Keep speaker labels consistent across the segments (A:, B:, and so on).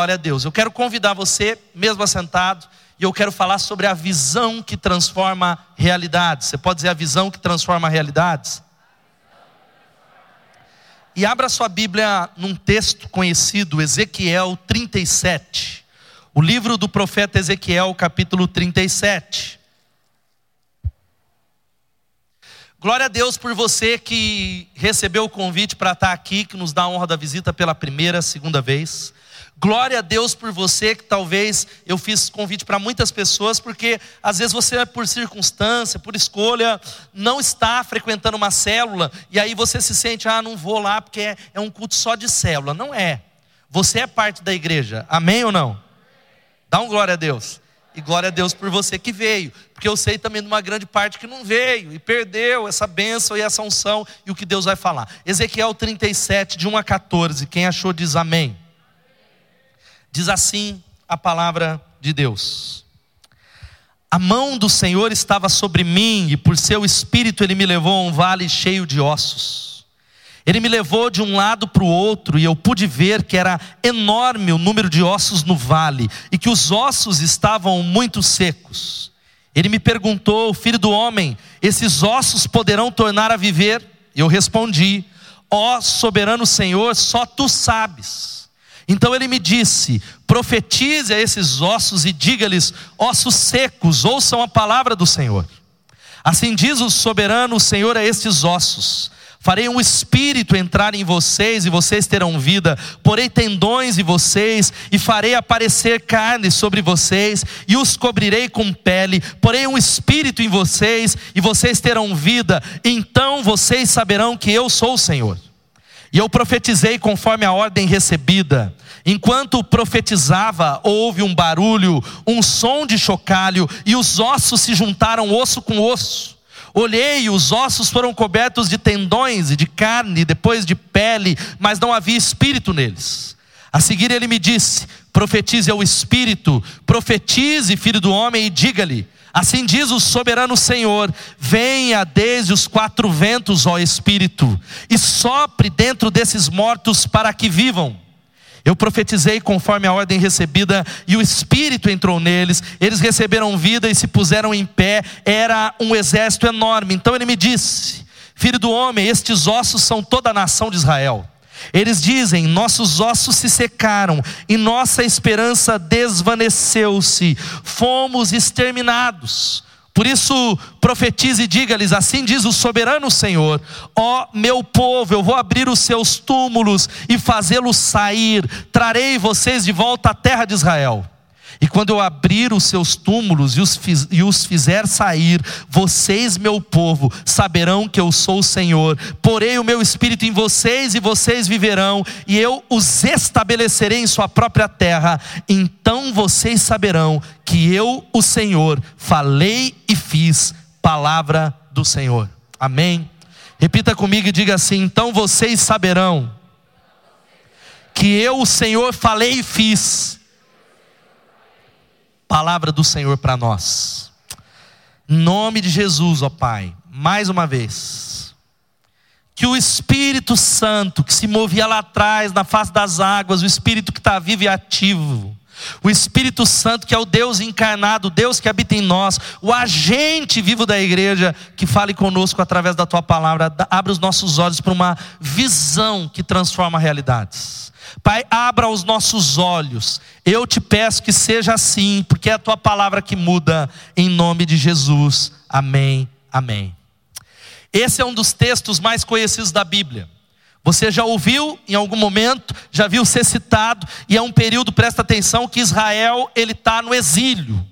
A: glória a Deus. Eu quero convidar você, mesmo assentado, e eu quero falar sobre a visão que transforma realidades. Você pode dizer a visão que transforma realidades? E abra sua Bíblia num texto conhecido, Ezequiel 37. O livro do profeta Ezequiel, capítulo 37. Glória a Deus por você que recebeu o convite para estar aqui, que nos dá a honra da visita pela primeira, segunda vez. Glória a Deus por você, que talvez eu fiz convite para muitas pessoas, porque às vezes você, por circunstância, por escolha, não está frequentando uma célula, e aí você se sente, ah, não vou lá porque é, é um culto só de célula. Não é. Você é parte da igreja, amém ou não? Dá um glória a Deus. E glória a Deus por você que veio, porque eu sei também de uma grande parte que não veio e perdeu essa bênção e essa unção e o que Deus vai falar. Ezequiel 37, de 1 a 14. Quem achou diz amém. Diz assim a palavra de Deus: A mão do Senhor estava sobre mim, e por seu espírito ele me levou a um vale cheio de ossos. Ele me levou de um lado para o outro, e eu pude ver que era enorme o número de ossos no vale, e que os ossos estavam muito secos. Ele me perguntou, filho do homem, esses ossos poderão tornar a viver? Eu respondi, ó soberano Senhor, só tu sabes. Então ele me disse: profetize a esses ossos e diga-lhes: ossos secos, ouçam a palavra do Senhor. Assim diz o soberano o Senhor a estes ossos: Farei um espírito entrar em vocês e vocês terão vida. Porei tendões em vocês e farei aparecer carne sobre vocês e os cobrirei com pele. Porei um espírito em vocês e vocês terão vida. Então vocês saberão que eu sou o Senhor. E eu profetizei conforme a ordem recebida. Enquanto profetizava, houve um barulho, um som de chocalho, e os ossos se juntaram osso com osso. Olhei, os ossos foram cobertos de tendões e de carne, depois de pele, mas não havia espírito neles. A seguir ele me disse: Profetize ao espírito, profetize, filho do homem, e diga-lhe: Assim diz o soberano Senhor: venha desde os quatro ventos, ó Espírito, e sopre dentro desses mortos para que vivam. Eu profetizei conforme a ordem recebida, e o Espírito entrou neles, eles receberam vida e se puseram em pé, era um exército enorme. Então ele me disse: Filho do homem, estes ossos são toda a nação de Israel. Eles dizem: nossos ossos se secaram e nossa esperança desvaneceu-se, fomos exterminados. Por isso, profetize e diga-lhes: Assim diz o soberano Senhor: Ó meu povo, eu vou abrir os seus túmulos e fazê-los sair, trarei vocês de volta à terra de Israel. E quando eu abrir os seus túmulos e os, fiz, e os fizer sair, vocês, meu povo, saberão que eu sou o Senhor. Porei o meu espírito em vocês e vocês viverão, e eu os estabelecerei em sua própria terra. Então vocês saberão que eu, o Senhor, falei e fiz palavra do Senhor. Amém. Repita comigo e diga assim: então vocês saberão que eu, o Senhor, falei e fiz palavra do Senhor para nós. Em nome de Jesus, ó Pai, mais uma vez, que o Espírito Santo que se movia lá atrás, na face das águas, o Espírito que está vivo e ativo, o Espírito Santo, que é o Deus encarnado, o Deus que habita em nós, o agente vivo da igreja, que fale conosco através da tua palavra, abre os nossos olhos para uma visão que transforma realidades. Pai, abra os nossos olhos. Eu te peço que seja assim, porque é a tua palavra que muda, em nome de Jesus. Amém, amém. Esse é um dos textos mais conhecidos da Bíblia. Você já ouviu em algum momento, já viu ser citado, e é um período, presta atenção, que Israel ele está no exílio,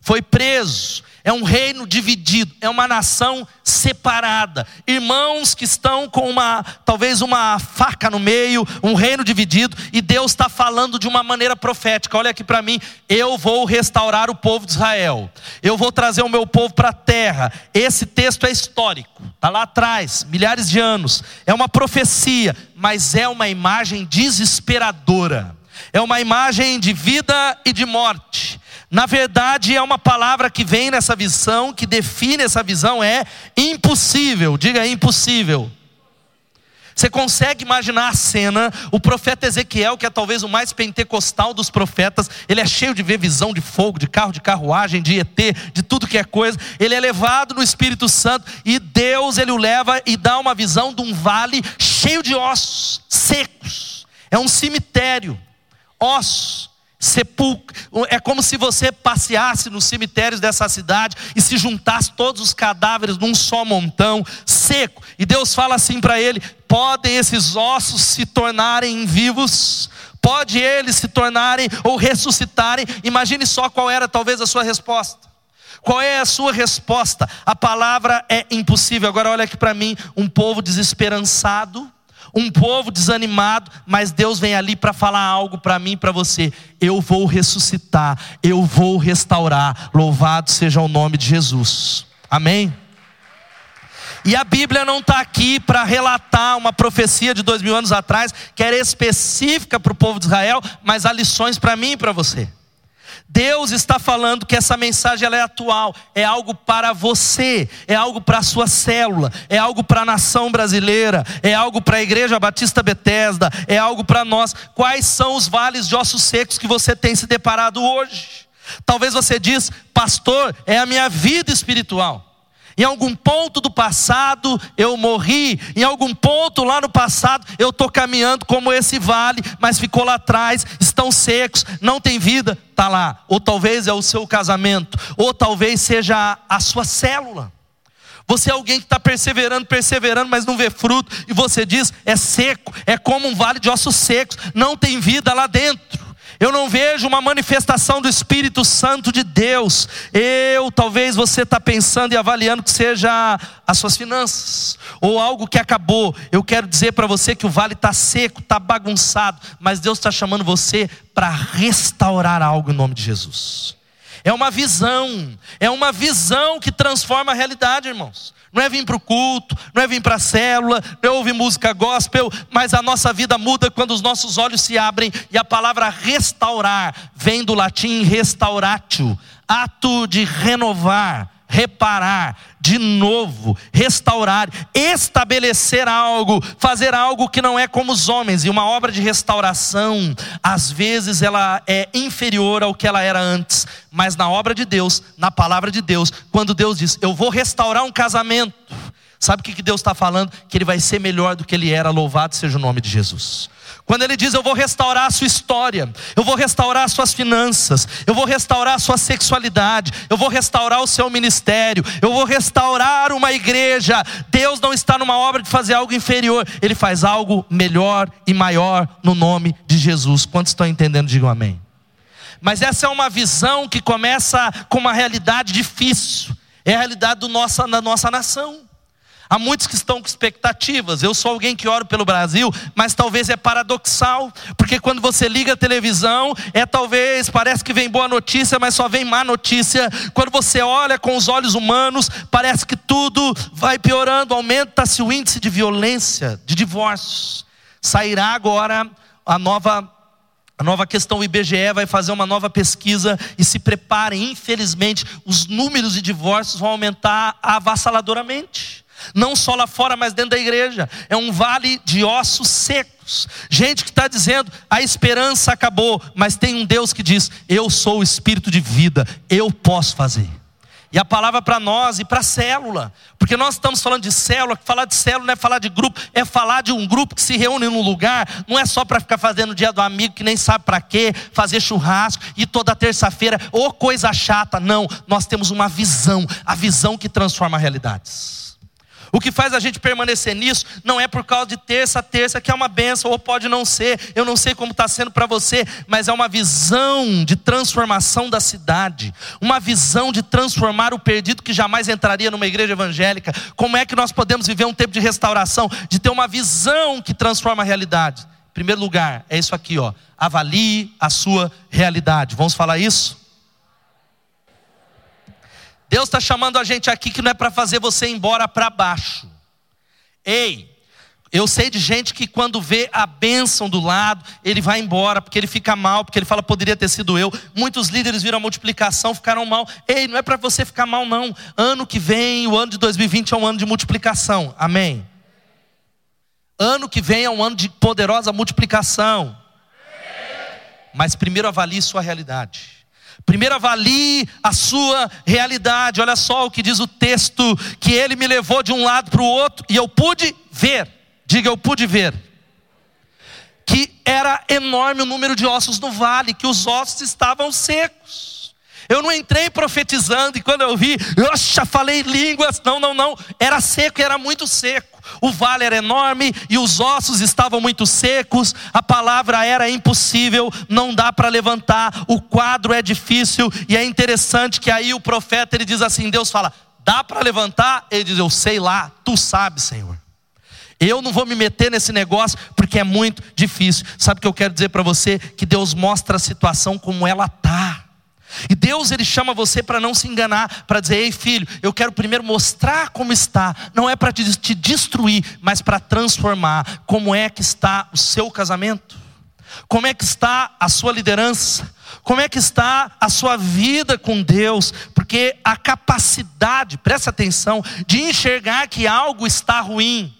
A: foi preso, é um reino dividido, é uma nação separada. Irmãos que estão com uma, talvez uma faca no meio, um reino dividido, e Deus está falando de uma maneira profética. Olha aqui para mim, eu vou restaurar o povo de Israel, eu vou trazer o meu povo para a terra. Esse texto é histórico, está lá atrás, milhares de anos, é uma profecia, mas é uma imagem desesperadora. É uma imagem de vida e de morte. Na verdade, é uma palavra que vem nessa visão, que define essa visão, é impossível. Diga impossível. Você consegue imaginar a cena? O profeta Ezequiel, que é talvez o mais pentecostal dos profetas, ele é cheio de ver visão de fogo, de carro, de carruagem, de ET, de tudo que é coisa. Ele é levado no Espírito Santo e Deus ele o leva e dá uma visão de um vale cheio de ossos secos. É um cemitério, ossos sepulcro. É como se você passeasse nos cemitérios dessa cidade e se juntasse todos os cadáveres num só montão, seco. E Deus fala assim para ele: podem esses ossos se tornarem vivos? Pode eles se tornarem ou ressuscitarem? Imagine só qual era talvez a sua resposta. Qual é a sua resposta? A palavra é impossível. Agora olha aqui para mim, um povo desesperançado, um povo desanimado, mas Deus vem ali para falar algo para mim para você. Eu vou ressuscitar, eu vou restaurar. Louvado seja o nome de Jesus. Amém? E a Bíblia não está aqui para relatar uma profecia de dois mil anos atrás, que era específica para o povo de Israel, mas há lições para mim e para você. Deus está falando que essa mensagem é atual, é algo para você, é algo para a sua célula, é algo para a nação brasileira, é algo para a Igreja Batista Betesda, é algo para nós. Quais são os vales de ossos secos que você tem se deparado hoje? Talvez você diz, pastor, é a minha vida espiritual. Em algum ponto do passado eu morri, em algum ponto lá no passado eu estou caminhando como esse vale, mas ficou lá atrás, estão secos, não tem vida, está lá. Ou talvez é o seu casamento, ou talvez seja a sua célula. Você é alguém que está perseverando, perseverando, mas não vê fruto, e você diz: é seco, é como um vale de ossos secos, não tem vida lá dentro eu não vejo uma manifestação do Espírito Santo de Deus. Eu, talvez você está pensando e avaliando que seja as suas finanças, ou algo que acabou. Eu quero dizer para você que o vale está seco, está bagunçado, mas Deus está chamando você para restaurar algo em nome de Jesus. É uma visão, é uma visão que transforma a realidade, irmãos. Não é vir para o culto, não é vir para a célula, não é ouvir música gospel, mas a nossa vida muda quando os nossos olhos se abrem e a palavra restaurar vem do latim restauratio, ato de renovar, reparar, de novo, restaurar, estabelecer algo, fazer algo que não é como os homens. E uma obra de restauração, às vezes ela é inferior ao que ela era antes, mas na obra de Deus, na palavra de Deus, quando Deus diz: "Eu vou restaurar um casamento", sabe o que Deus está falando? Que ele vai ser melhor do que ele era. Louvado seja o nome de Jesus. Quando ele diz: Eu vou restaurar a sua história, eu vou restaurar as suas finanças, eu vou restaurar a sua sexualidade, eu vou restaurar o seu ministério, eu vou restaurar uma igreja. Deus não está numa obra de fazer algo inferior, ele faz algo melhor e maior no nome de Jesus. Quantos estão entendendo? Digam amém. Mas essa é uma visão que começa com uma realidade difícil, é a realidade nossa, da nossa nação. Há muitos que estão com expectativas. Eu sou alguém que oro pelo Brasil, mas talvez é paradoxal, porque quando você liga a televisão, é talvez, parece que vem boa notícia, mas só vem má notícia. Quando você olha com os olhos humanos, parece que tudo vai piorando, aumenta-se o índice de violência, de divórcios. Sairá agora a nova a nova questão, o IBGE vai fazer uma nova pesquisa e se preparem, infelizmente, os números de divórcios vão aumentar avassaladoramente não só lá fora, mas dentro da igreja. É um vale de ossos secos. Gente que está dizendo a esperança acabou, mas tem um Deus que diz: Eu sou o espírito de vida, eu posso fazer. E a palavra para nós e para a célula, porque nós estamos falando de célula, falar de célula não é falar de grupo, é falar de um grupo que se reúne num lugar, não é só para ficar fazendo o dia do amigo que nem sabe para quê, fazer churrasco e toda terça-feira, ou coisa chata, não, nós temos uma visão, a visão que transforma realidades. O que faz a gente permanecer nisso não é por causa de terça a terça, que é uma benção, ou pode não ser, eu não sei como está sendo para você, mas é uma visão de transformação da cidade, uma visão de transformar o perdido que jamais entraria numa igreja evangélica. Como é que nós podemos viver um tempo de restauração, de ter uma visão que transforma a realidade? Em primeiro lugar, é isso aqui, ó. Avalie a sua realidade. Vamos falar isso? Deus está chamando a gente aqui que não é para fazer você ir embora para baixo. Ei, eu sei de gente que quando vê a bênção do lado, ele vai embora, porque ele fica mal, porque ele fala, poderia ter sido eu. Muitos líderes viram a multiplicação, ficaram mal. Ei, não é para você ficar mal, não. Ano que vem, o ano de 2020 é um ano de multiplicação. Amém. Ano que vem é um ano de poderosa multiplicação. Mas primeiro avalie sua realidade. Primeiro avalie a sua realidade. Olha só o que diz o texto: que ele me levou de um lado para o outro e eu pude ver. Diga, eu pude ver. Que era enorme o número de ossos no vale, que os ossos estavam secos. Eu não entrei profetizando e quando eu vi, eu falei línguas. Não, não, não. Era seco, era muito seco o vale era enorme e os ossos estavam muito secos, a palavra era impossível, não dá para levantar, o quadro é difícil, e é interessante que aí o profeta ele diz assim: Deus fala, dá para levantar? Ele diz, eu sei lá, tu sabes, Senhor. Eu não vou me meter nesse negócio porque é muito difícil. Sabe o que eu quero dizer para você? Que Deus mostra a situação como ela está. E Deus ele chama você para não se enganar, para dizer: "Ei, filho, eu quero primeiro mostrar como está, não é para te, te destruir, mas para transformar. Como é que está o seu casamento? Como é que está a sua liderança? Como é que está a sua vida com Deus? Porque a capacidade, presta atenção, de enxergar que algo está ruim,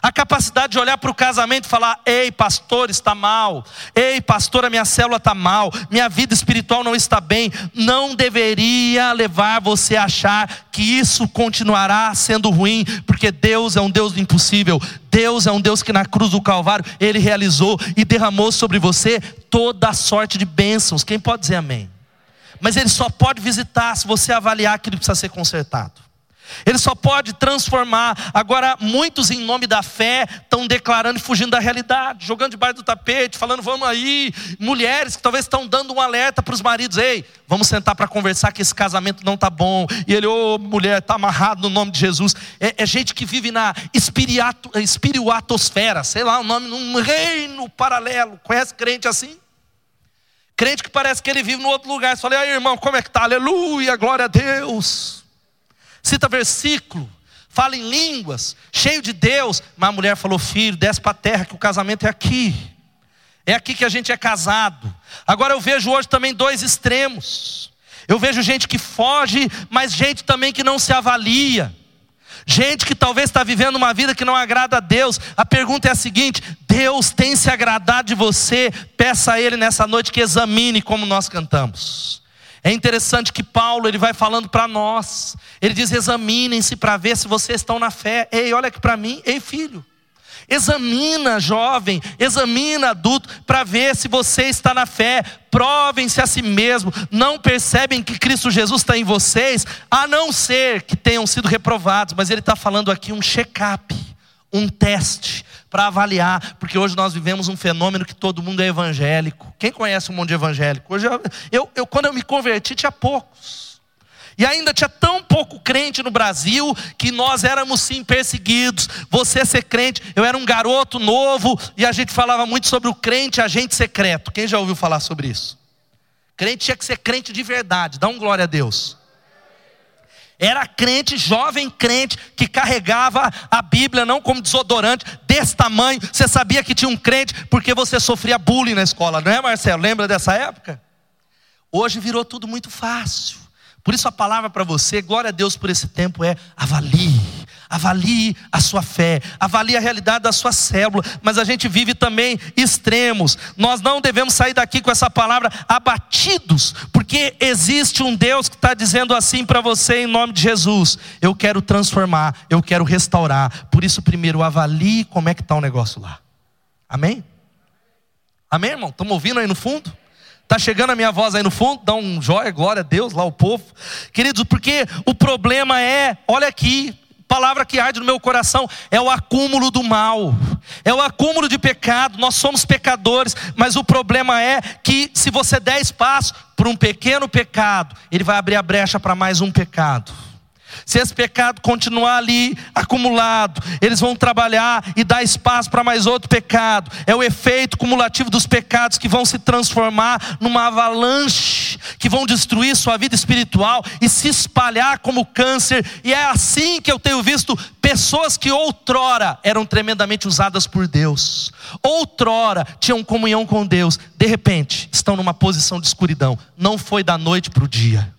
A: a capacidade de olhar para o casamento e falar: ei, pastor, está mal. Ei, pastor, a minha célula está mal. Minha vida espiritual não está bem. Não deveria levar você a achar que isso continuará sendo ruim, porque Deus é um Deus do impossível. Deus é um Deus que na cruz do Calvário ele realizou e derramou sobre você toda a sorte de bênçãos. Quem pode dizer amém? Mas ele só pode visitar se você avaliar aquilo que precisa ser consertado. Ele só pode transformar. Agora, muitos, em nome da fé, estão declarando e fugindo da realidade, jogando debaixo do tapete, falando, vamos aí. Mulheres que talvez estão dando um alerta para os maridos: ei, vamos sentar para conversar que esse casamento não está bom. E ele, ô oh, mulher, está amarrado no nome de Jesus. É, é gente que vive na espirituatosfera, sei lá o nome, num reino paralelo. Conhece crente assim? Crente que parece que ele vive no outro lugar. Você fala, aí irmão, como é que está? Aleluia, glória a Deus cita versículo, fala em línguas, cheio de Deus, mas a mulher falou: Filho, desce para a terra, que o casamento é aqui, é aqui que a gente é casado. Agora eu vejo hoje também dois extremos. Eu vejo gente que foge, mas gente também que não se avalia. Gente que talvez está vivendo uma vida que não agrada a Deus. A pergunta é a seguinte: Deus tem se agradado de você? Peça a Ele nessa noite que examine como nós cantamos. É interessante que Paulo ele vai falando para nós. Ele diz: examinem-se para ver se vocês estão na fé. Ei, olha aqui para mim, ei filho. Examina, jovem, examina, adulto, para ver se você está na fé. Provem-se a si mesmo. Não percebem que Cristo Jesus está em vocês, a não ser que tenham sido reprovados. Mas ele está falando aqui um check-up, um teste para avaliar, porque hoje nós vivemos um fenômeno que todo mundo é evangélico. Quem conhece um de evangélico? Hoje eu, eu, eu, quando eu me converti tinha poucos. E ainda tinha tão pouco crente no Brasil que nós éramos sim perseguidos. Você ser crente, eu era um garoto novo e a gente falava muito sobre o crente agente secreto. Quem já ouviu falar sobre isso? Crente tinha que ser crente de verdade. Dá um glória a Deus. Era crente, jovem crente, que carregava a Bíblia não como desodorante, desse tamanho. Você sabia que tinha um crente porque você sofria bullying na escola, não é, Marcelo? Lembra dessa época? Hoje virou tudo muito fácil. Por isso a palavra para você, glória a Deus por esse tempo, é avalie avalie a sua fé, avalie a realidade da sua célula, mas a gente vive também extremos. Nós não devemos sair daqui com essa palavra abatidos, porque existe um Deus que está dizendo assim para você em nome de Jesus: eu quero transformar, eu quero restaurar. Por isso, primeiro avalie como é que está o negócio lá. Amém? Amém, irmão? Estamos ouvindo aí no fundo? Está chegando a minha voz aí no fundo? Dá um joia, glória a Deus, lá o povo. Queridos, porque o problema é, olha aqui, palavra que arde no meu coração é o acúmulo do mal, é o acúmulo de pecado. Nós somos pecadores, mas o problema é que se você der espaço para um pequeno pecado, ele vai abrir a brecha para mais um pecado. Se esse pecado continuar ali acumulado, eles vão trabalhar e dar espaço para mais outro pecado. É o efeito cumulativo dos pecados que vão se transformar numa avalanche, que vão destruir sua vida espiritual e se espalhar como câncer. E é assim que eu tenho visto pessoas que outrora eram tremendamente usadas por Deus, outrora tinham comunhão com Deus, de repente estão numa posição de escuridão. Não foi da noite para o dia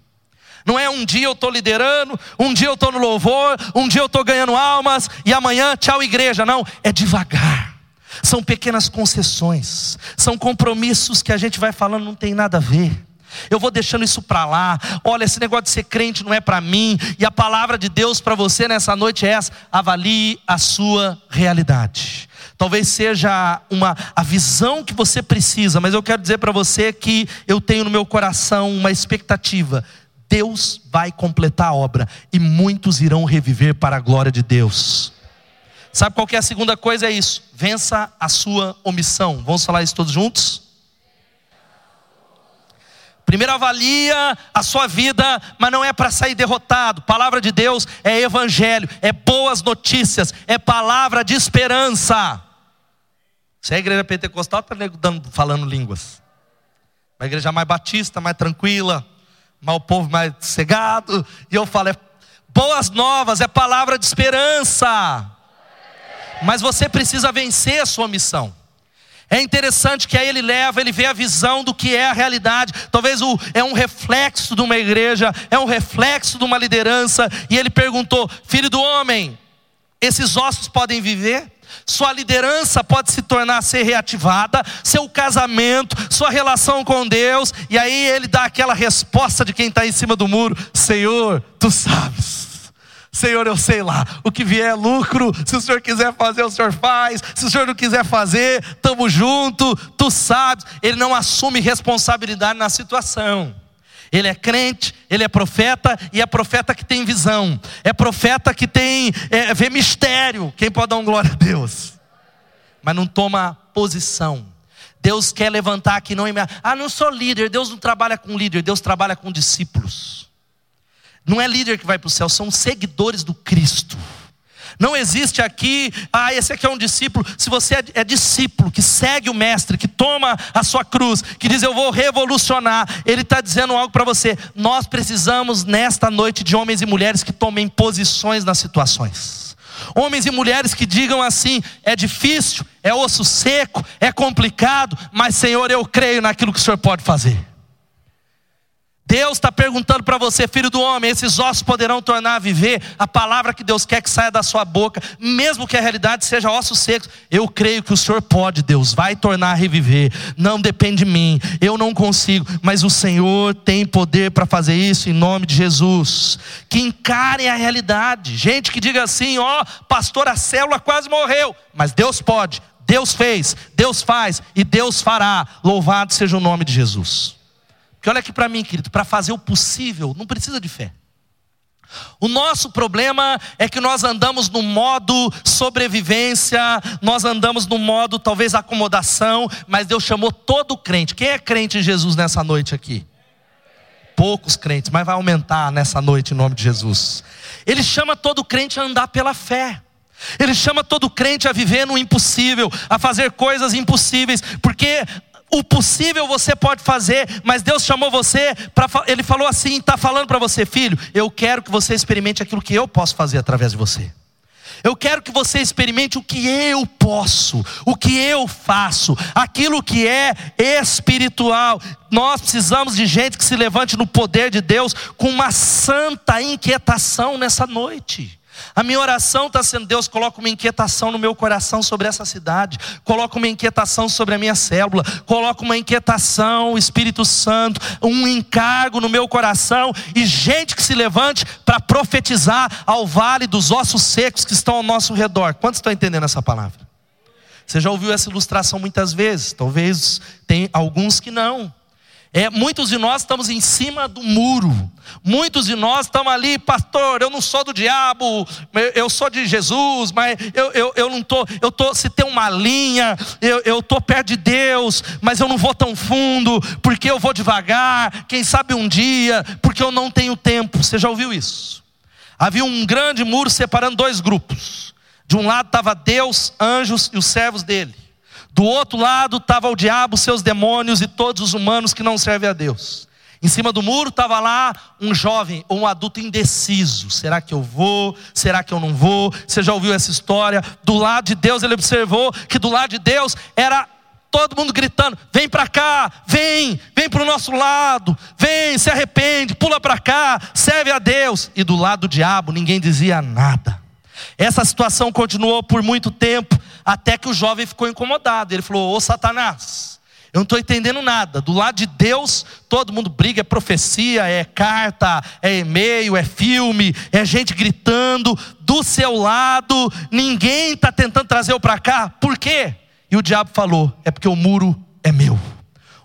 A: Não é um dia eu estou liderando, um dia eu estou no louvor, um dia eu estou ganhando almas e amanhã tchau igreja. Não, é devagar. São pequenas concessões, são compromissos que a gente vai falando não tem nada a ver. Eu vou deixando isso para lá. Olha, esse negócio de ser crente não é para mim. E a palavra de Deus para você nessa noite é essa: avalie a sua realidade. Talvez seja uma a visão que você precisa, mas eu quero dizer para você que eu tenho no meu coração uma expectativa. Deus vai completar a obra e muitos irão reviver para a glória de Deus. Sabe qual é a segunda coisa? É isso. Vença a sua omissão. Vamos falar isso todos juntos? Primeiro avalia a sua vida, mas não é para sair derrotado. Palavra de Deus é evangelho, é boas notícias, é palavra de esperança. Se é a igreja pentecostal, está falando línguas. Uma igreja mais batista, mais tranquila, mas o povo mais cegado. E eu falo, é boas novas, é palavra de esperança. Mas você precisa vencer a sua missão. É interessante que aí ele leva, ele vê a visão do que é a realidade. Talvez o, é um reflexo de uma igreja, é um reflexo de uma liderança. E ele perguntou: Filho do homem, esses ossos podem viver? Sua liderança pode se tornar ser reativada, seu casamento, sua relação com Deus, e aí ele dá aquela resposta de quem está em cima do muro: Senhor, tu sabes. Senhor, eu sei lá, o que vier é lucro, se o Senhor quiser fazer, o Senhor faz, se o Senhor não quiser fazer, estamos juntos, tu sabes. Ele não assume responsabilidade na situação. Ele é crente, ele é profeta e é profeta que tem visão, é profeta que tem, é, vê mistério. Quem pode dar um glória a Deus? Mas não toma posição. Deus quer levantar aqui, não, ah, não sou líder. Deus não trabalha com líder, Deus trabalha com discípulos. Não é líder que vai para o céu, são seguidores do Cristo. Não existe aqui, ah, esse aqui é um discípulo. Se você é, é, discípulo, que segue o Mestre, que toma a sua cruz, que diz eu vou revolucionar, ele está dizendo algo para você. Nós precisamos nesta noite de homens e mulheres que tomem posições nas situações. Homens e mulheres que digam assim: é difícil, é osso seco, é complicado, mas Senhor, eu creio naquilo que o Senhor pode fazer. Deus está perguntando para você, filho do homem, esses ossos poderão tornar a viver a palavra que Deus quer que saia da sua boca, mesmo que a realidade seja ossos secos. Eu creio que o Senhor pode, Deus, vai tornar a reviver. Não depende de mim, eu não consigo, mas o Senhor tem poder para fazer isso em nome de Jesus. Que encarem a realidade. Gente que diga assim: ó, oh, pastor, a célula quase morreu, mas Deus pode, Deus fez, Deus faz e Deus fará. Louvado seja o nome de Jesus. Porque olha aqui para mim, querido, para fazer o possível não precisa de fé. O nosso problema é que nós andamos no modo sobrevivência, nós andamos no modo talvez acomodação, mas Deus chamou todo crente. Quem é crente em Jesus nessa noite aqui? Poucos crentes, mas vai aumentar nessa noite em nome de Jesus. Ele chama todo crente a andar pela fé. Ele chama todo crente a viver no impossível, a fazer coisas impossíveis, porque o possível você pode fazer, mas Deus chamou você para. Ele falou assim: está falando para você, filho, eu quero que você experimente aquilo que eu posso fazer através de você. Eu quero que você experimente o que eu posso, o que eu faço, aquilo que é espiritual. Nós precisamos de gente que se levante no poder de Deus com uma santa inquietação nessa noite. A minha oração está sendo: Deus, coloca uma inquietação no meu coração sobre essa cidade, coloca uma inquietação sobre a minha célula, coloca uma inquietação, Espírito Santo, um encargo no meu coração e gente que se levante para profetizar ao vale dos ossos secos que estão ao nosso redor. Quantos estão entendendo essa palavra? Você já ouviu essa ilustração muitas vezes, talvez tem alguns que não. É, muitos de nós estamos em cima do muro. Muitos de nós estamos ali, pastor. Eu não sou do diabo, eu sou de Jesus, mas eu, eu, eu não estou. Eu tô, se tem uma linha, eu estou perto de Deus, mas eu não vou tão fundo, porque eu vou devagar. Quem sabe um dia, porque eu não tenho tempo. Você já ouviu isso? Havia um grande muro separando dois grupos. De um lado estava Deus, anjos e os servos dele. Do outro lado estava o diabo, seus demônios e todos os humanos que não servem a Deus. Em cima do muro estava lá um jovem ou um adulto indeciso. Será que eu vou? Será que eu não vou? Você já ouviu essa história? Do lado de Deus, ele observou que do lado de Deus era todo mundo gritando: vem para cá, vem, vem para o nosso lado, vem, se arrepende, pula para cá, serve a Deus. E do lado do diabo ninguém dizia nada. Essa situação continuou por muito tempo, até que o jovem ficou incomodado. Ele falou: Ô Satanás, eu não estou entendendo nada. Do lado de Deus, todo mundo briga, é profecia, é carta, é e-mail, é filme, é gente gritando. Do seu lado, ninguém está tentando trazer eu para cá. Por quê? E o diabo falou: é porque o muro é meu.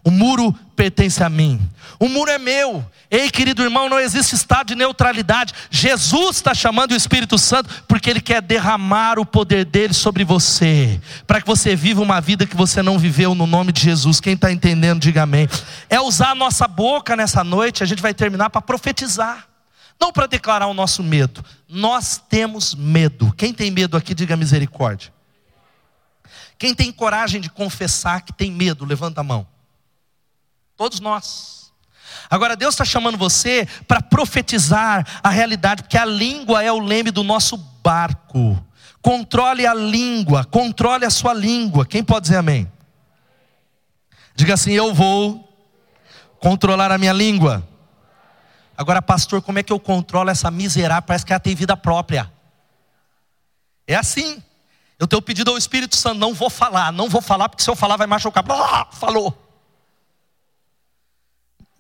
A: O muro pertence a mim. O muro é meu. Ei, querido irmão, não existe estado de neutralidade. Jesus está chamando o Espírito Santo porque Ele quer derramar o poder dele sobre você, para que você viva uma vida que você não viveu no nome de Jesus. Quem está entendendo, diga amém. É usar a nossa boca nessa noite, a gente vai terminar para profetizar, não para declarar o nosso medo. Nós temos medo. Quem tem medo aqui, diga misericórdia. Quem tem coragem de confessar que tem medo, levanta a mão. Todos nós. Agora Deus está chamando você para profetizar a realidade, porque a língua é o leme do nosso barco. Controle a língua, controle a sua língua. Quem pode dizer amém? Diga assim: Eu vou controlar a minha língua. Agora, pastor, como é que eu controlo essa miserável? Parece que ela tem vida própria. É assim. Eu tenho pedido ao Espírito Santo: não vou falar, não vou falar, porque se eu falar vai machucar. falou.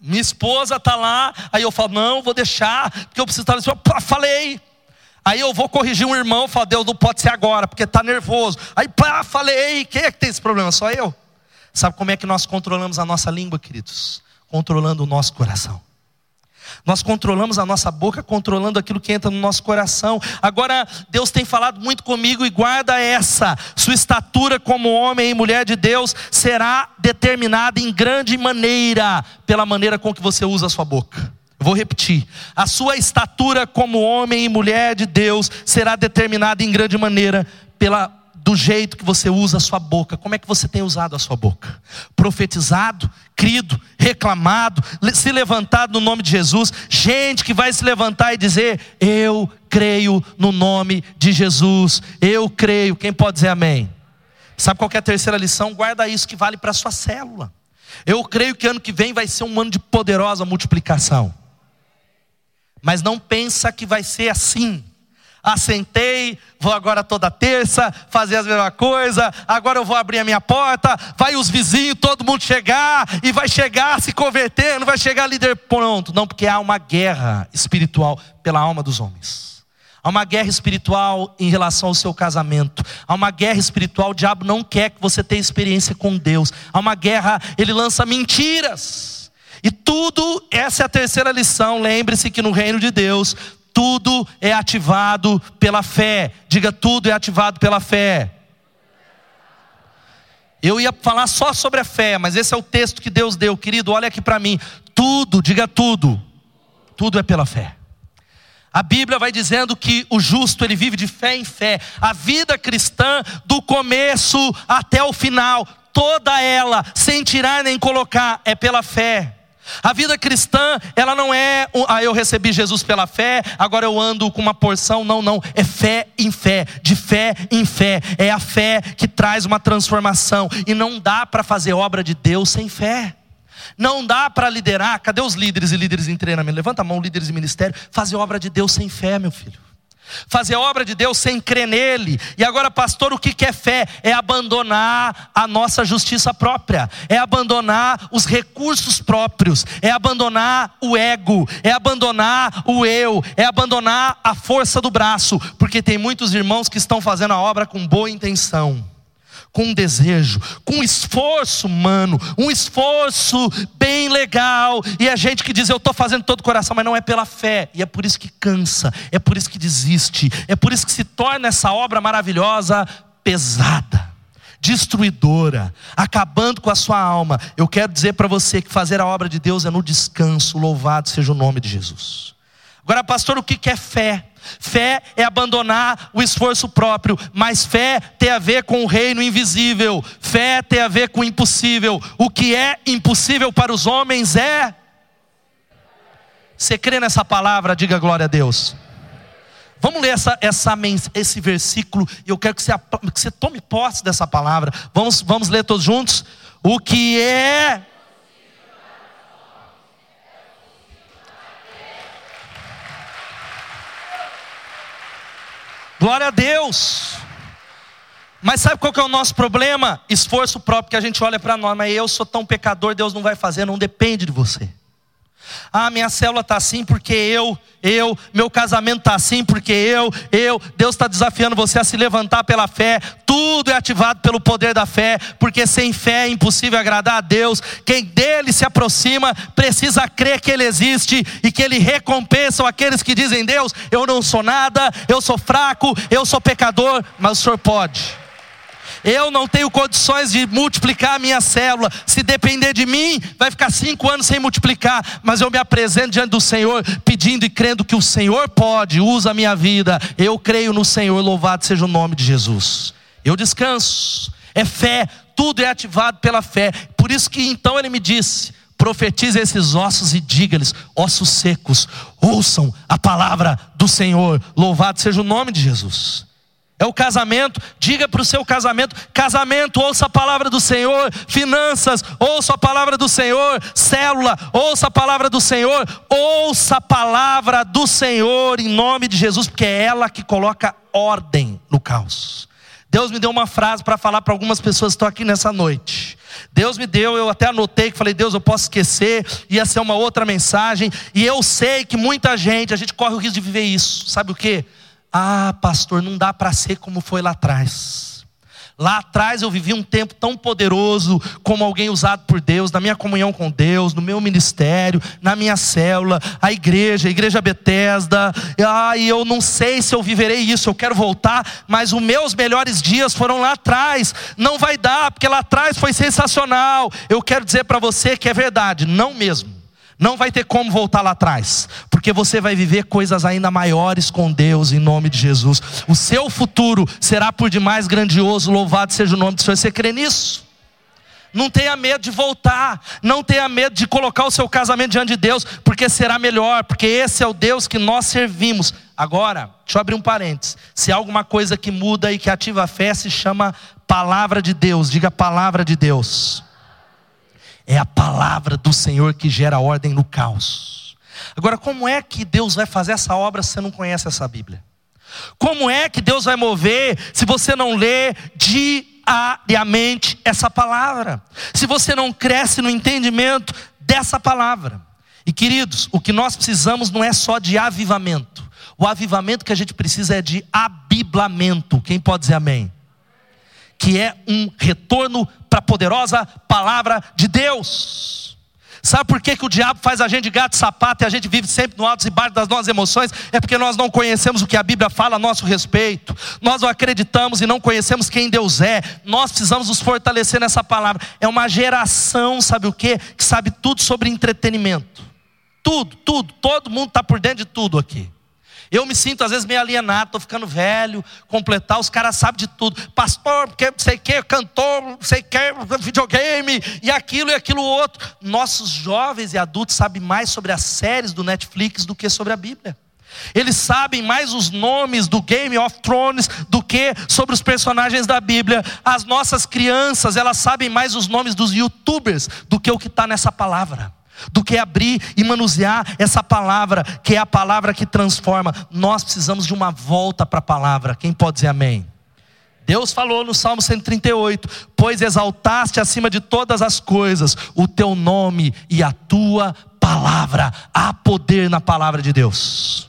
A: Minha esposa está lá, aí eu falo, não, vou deixar, porque eu preciso estar nesse. Falei. Aí eu vou corrigir um irmão, falo, Deus, não pode ser agora, porque está nervoso. Aí, pá, falei, quem é que tem esse problema? Só eu. Sabe como é que nós controlamos a nossa língua, queridos? Controlando o nosso coração. Nós controlamos a nossa boca, controlando aquilo que entra no nosso coração. Agora, Deus tem falado muito comigo e guarda essa: sua estatura como homem e mulher de Deus será determinada em grande maneira pela maneira com que você usa a sua boca. vou repetir: a sua estatura como homem e mulher de Deus será determinada em grande maneira pela do jeito que você usa a sua boca. Como é que você tem usado a sua boca? Profetizado, crido, reclamado, se levantado no nome de Jesus. Gente que vai se levantar e dizer: Eu creio no nome de Jesus. Eu creio. Quem pode dizer amém? Sabe qual é a terceira lição? Guarda isso que vale para a sua célula. Eu creio que ano que vem vai ser um ano de poderosa multiplicação. Mas não pensa que vai ser assim assentei, vou agora toda terça fazer a mesma coisa, agora eu vou abrir a minha porta, vai os vizinhos, todo mundo chegar, e vai chegar se convertendo, vai chegar líder pronto. Não, porque há uma guerra espiritual pela alma dos homens. Há uma guerra espiritual em relação ao seu casamento. Há uma guerra espiritual, o diabo não quer que você tenha experiência com Deus. Há uma guerra, ele lança mentiras. E tudo, essa é a terceira lição. Lembre-se que no reino de Deus, tudo é ativado pela fé. Diga, tudo é ativado pela fé. Eu ia falar só sobre a fé, mas esse é o texto que Deus deu, querido. Olha aqui para mim. Tudo, diga tudo. Tudo é pela fé. A Bíblia vai dizendo que o justo ele vive de fé em fé. A vida cristã, do começo até o final, toda ela, sem tirar nem colocar, é pela fé. A vida cristã, ela não é, ah, eu recebi Jesus pela fé, agora eu ando com uma porção. Não, não. É fé em fé, de fé em fé. É a fé que traz uma transformação. E não dá para fazer obra de Deus sem fé. Não dá para liderar. Cadê os líderes e líderes em treinamento? Levanta a mão, líderes de ministério. Fazer obra de Deus sem fé, meu filho fazer obra de Deus sem crer nele. E agora, pastor, o que é fé? É abandonar a nossa justiça própria, é abandonar os recursos próprios, é abandonar o ego, é abandonar o eu, é abandonar a força do braço, porque tem muitos irmãos que estão fazendo a obra com boa intenção com desejo, com esforço humano, um esforço bem legal, e a gente que diz eu estou fazendo todo o coração, mas não é pela fé, e é por isso que cansa, é por isso que desiste, é por isso que se torna essa obra maravilhosa pesada, destruidora, acabando com a sua alma. Eu quero dizer para você que fazer a obra de Deus é no descanso, louvado seja o nome de Jesus. Agora, pastor, o que é fé? Fé é abandonar o esforço próprio, mas fé tem a ver com o reino invisível, fé tem a ver com o impossível. O que é impossível para os homens é. Você crê nessa palavra? Diga glória a Deus. Vamos ler essa, essa, esse versículo e eu quero que você, que você tome posse dessa palavra. Vamos, vamos ler todos juntos? o que é Glória a Deus. Mas sabe qual que é o nosso problema? Esforço próprio que a gente olha para nós, mas eu sou tão pecador, Deus não vai fazer, não depende de você. Ah, minha célula está assim porque eu, eu, meu casamento está assim porque eu, eu. Deus está desafiando você a se levantar pela fé. Tudo é ativado pelo poder da fé, porque sem fé é impossível agradar a Deus. Quem dele se aproxima precisa crer que ele existe e que ele recompensa aqueles que dizem: Deus, eu não sou nada, eu sou fraco, eu sou pecador, mas o Senhor pode. Eu não tenho condições de multiplicar a minha célula. Se depender de mim, vai ficar cinco anos sem multiplicar. Mas eu me apresento diante do Senhor, pedindo e crendo que o Senhor pode, usa a minha vida. Eu creio no Senhor, louvado seja o nome de Jesus. Eu descanso. É fé, tudo é ativado pela fé. Por isso que então ele me disse: profetize esses ossos e diga-lhes, ossos secos, ouçam a palavra do Senhor. Louvado seja o nome de Jesus. É o casamento, diga para o seu casamento: casamento, ouça a palavra do Senhor, finanças, ouça a palavra do Senhor, célula, ouça a palavra do Senhor, ouça a palavra do Senhor em nome de Jesus, porque é ela que coloca ordem no caos. Deus me deu uma frase para falar para algumas pessoas que estão aqui nessa noite. Deus me deu, eu até anotei que falei, Deus, eu posso esquecer, ia ser uma outra mensagem, e eu sei que muita gente, a gente corre o risco de viver isso, sabe o que? Ah, pastor, não dá para ser como foi lá atrás. Lá atrás eu vivi um tempo tão poderoso como alguém usado por Deus, na minha comunhão com Deus, no meu ministério, na minha célula, a igreja, a igreja Betesda. Ah, e eu não sei se eu viverei isso, eu quero voltar, mas os meus melhores dias foram lá atrás. Não vai dar, porque lá atrás foi sensacional. Eu quero dizer para você que é verdade, não mesmo. Não vai ter como voltar lá atrás, porque você vai viver coisas ainda maiores com Deus em nome de Jesus. O seu futuro será por demais grandioso, louvado seja o nome do Senhor. Você crê nisso? Não tenha medo de voltar, não tenha medo de colocar o seu casamento diante de Deus, porque será melhor, porque esse é o Deus que nós servimos. Agora, deixa eu abrir um parênteses: se há alguma coisa que muda e que ativa a fé, se chama palavra de Deus, diga palavra de Deus. É a palavra do Senhor que gera ordem no caos. Agora, como é que Deus vai fazer essa obra se você não conhece essa Bíblia? Como é que Deus vai mover se você não lê diariamente essa palavra? Se você não cresce no entendimento dessa palavra? E queridos, o que nós precisamos não é só de avivamento. O avivamento que a gente precisa é de abiblamento. Quem pode dizer amém? Que é um retorno para a poderosa palavra de Deus. Sabe por que, que o diabo faz a gente gato e sapato e a gente vive sempre no alto e baixo das nossas emoções? É porque nós não conhecemos o que a Bíblia fala a nosso respeito. Nós não acreditamos e não conhecemos quem Deus é. Nós precisamos nos fortalecer nessa palavra. É uma geração, sabe o que? Que sabe tudo sobre entretenimento. Tudo, tudo. Todo mundo está por dentro de tudo aqui. Eu me sinto às vezes meio alienado, estou ficando velho, completar, os caras sabem de tudo. Pastor, sei que, cantor, sei que, videogame, e aquilo e aquilo outro. Nossos jovens e adultos sabem mais sobre as séries do Netflix do que sobre a Bíblia. Eles sabem mais os nomes do Game of Thrones do que sobre os personagens da Bíblia. As nossas crianças, elas sabem mais os nomes dos youtubers do que o que está nessa palavra do que abrir e manusear essa palavra, que é a palavra que transforma. Nós precisamos de uma volta para a palavra. Quem pode dizer amém? Deus falou no Salmo 138: Pois exaltaste acima de todas as coisas o teu nome e a tua palavra. Há poder na palavra de Deus.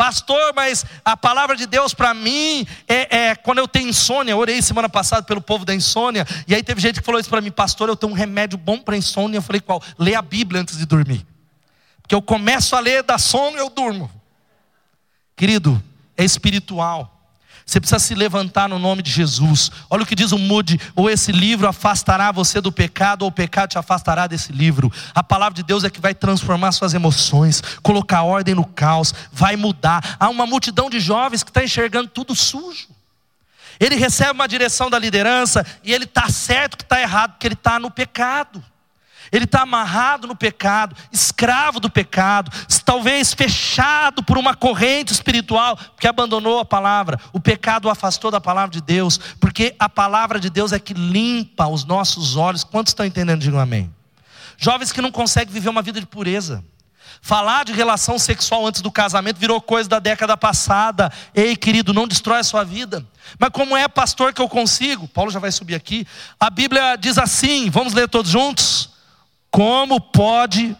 A: Pastor, mas a palavra de Deus para mim é, é, quando eu tenho insônia. Eu orei semana passada pelo povo da insônia. E aí teve gente que falou isso para mim, pastor. Eu tenho um remédio bom para insônia. Eu falei, qual? Lê a Bíblia antes de dormir. Porque eu começo a ler, dá sono e eu durmo. Querido, é espiritual. Você precisa se levantar no nome de Jesus. Olha o que diz o Mude: ou esse livro afastará você do pecado, ou o pecado te afastará desse livro. A palavra de Deus é que vai transformar suas emoções, colocar ordem no caos, vai mudar. Há uma multidão de jovens que está enxergando tudo sujo. Ele recebe uma direção da liderança e ele está certo que está errado, porque ele está no pecado. Ele está amarrado no pecado, escravo do pecado, talvez fechado por uma corrente espiritual, porque abandonou a palavra. O pecado o afastou da palavra de Deus, porque a palavra de Deus é que limpa os nossos olhos. Quantos estão entendendo? Digam amém. Jovens que não conseguem viver uma vida de pureza. Falar de relação sexual antes do casamento virou coisa da década passada. Ei, querido, não destrói a sua vida. Mas como é pastor que eu consigo? Paulo já vai subir aqui. A Bíblia diz assim, vamos ler todos juntos? Como pode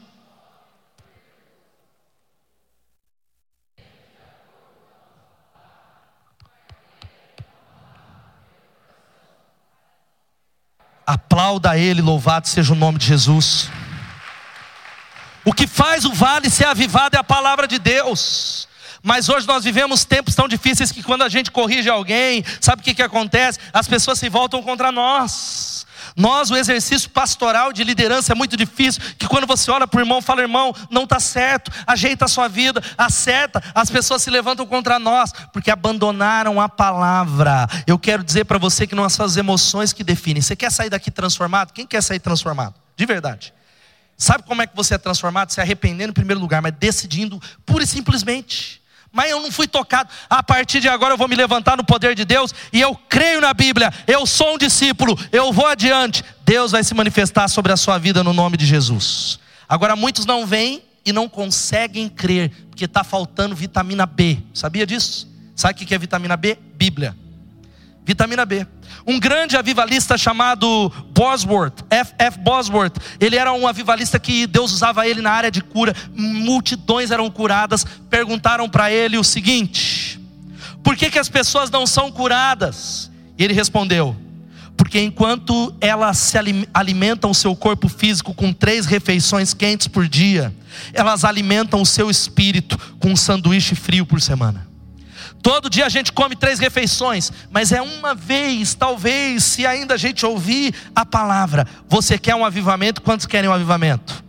A: Aplauda ele, louvado seja o nome de Jesus. O que faz o vale ser avivado é a palavra de Deus. Mas hoje nós vivemos tempos tão difíceis que quando a gente corrige alguém, sabe o que, que acontece? As pessoas se voltam contra nós. Nós, o exercício pastoral de liderança é muito difícil, que quando você olha para o irmão, fala, irmão, não está certo, ajeita a sua vida, acerta, as pessoas se levantam contra nós, porque abandonaram a palavra. Eu quero dizer para você que não são as emoções que definem. Você quer sair daqui transformado? Quem quer sair transformado? De verdade. Sabe como é que você é transformado? Se arrependendo em primeiro lugar, mas decidindo pura e simplesmente mas eu não fui tocado. A partir de agora eu vou me levantar no poder de Deus e eu creio na Bíblia. Eu sou um discípulo, eu vou adiante. Deus vai se manifestar sobre a sua vida no nome de Jesus. Agora muitos não vêm e não conseguem crer, porque está faltando vitamina B. Sabia disso? Sabe o que é vitamina B? Bíblia. Vitamina B. Um grande avivalista chamado Bosworth, F. F. Bosworth, ele era um avivalista que Deus usava ele na área de cura, multidões eram curadas. Perguntaram para ele o seguinte: por que, que as pessoas não são curadas? E ele respondeu: porque enquanto elas se alimentam o seu corpo físico com três refeições quentes por dia, elas alimentam o seu espírito com um sanduíche frio por semana. Todo dia a gente come três refeições, mas é uma vez, talvez, se ainda a gente ouvir a palavra. Você quer um avivamento? Quantos querem um avivamento?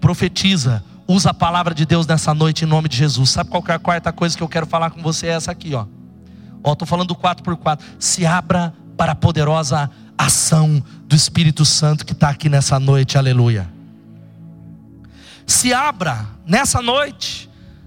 A: Profetiza, usa a palavra de Deus nessa noite em nome de Jesus. Sabe qual é a quarta coisa que eu quero falar com você? É essa aqui, ó. Ó, estou falando do 4x4. Se abra para a poderosa ação do Espírito Santo que está aqui nessa noite, aleluia. Se abra nessa noite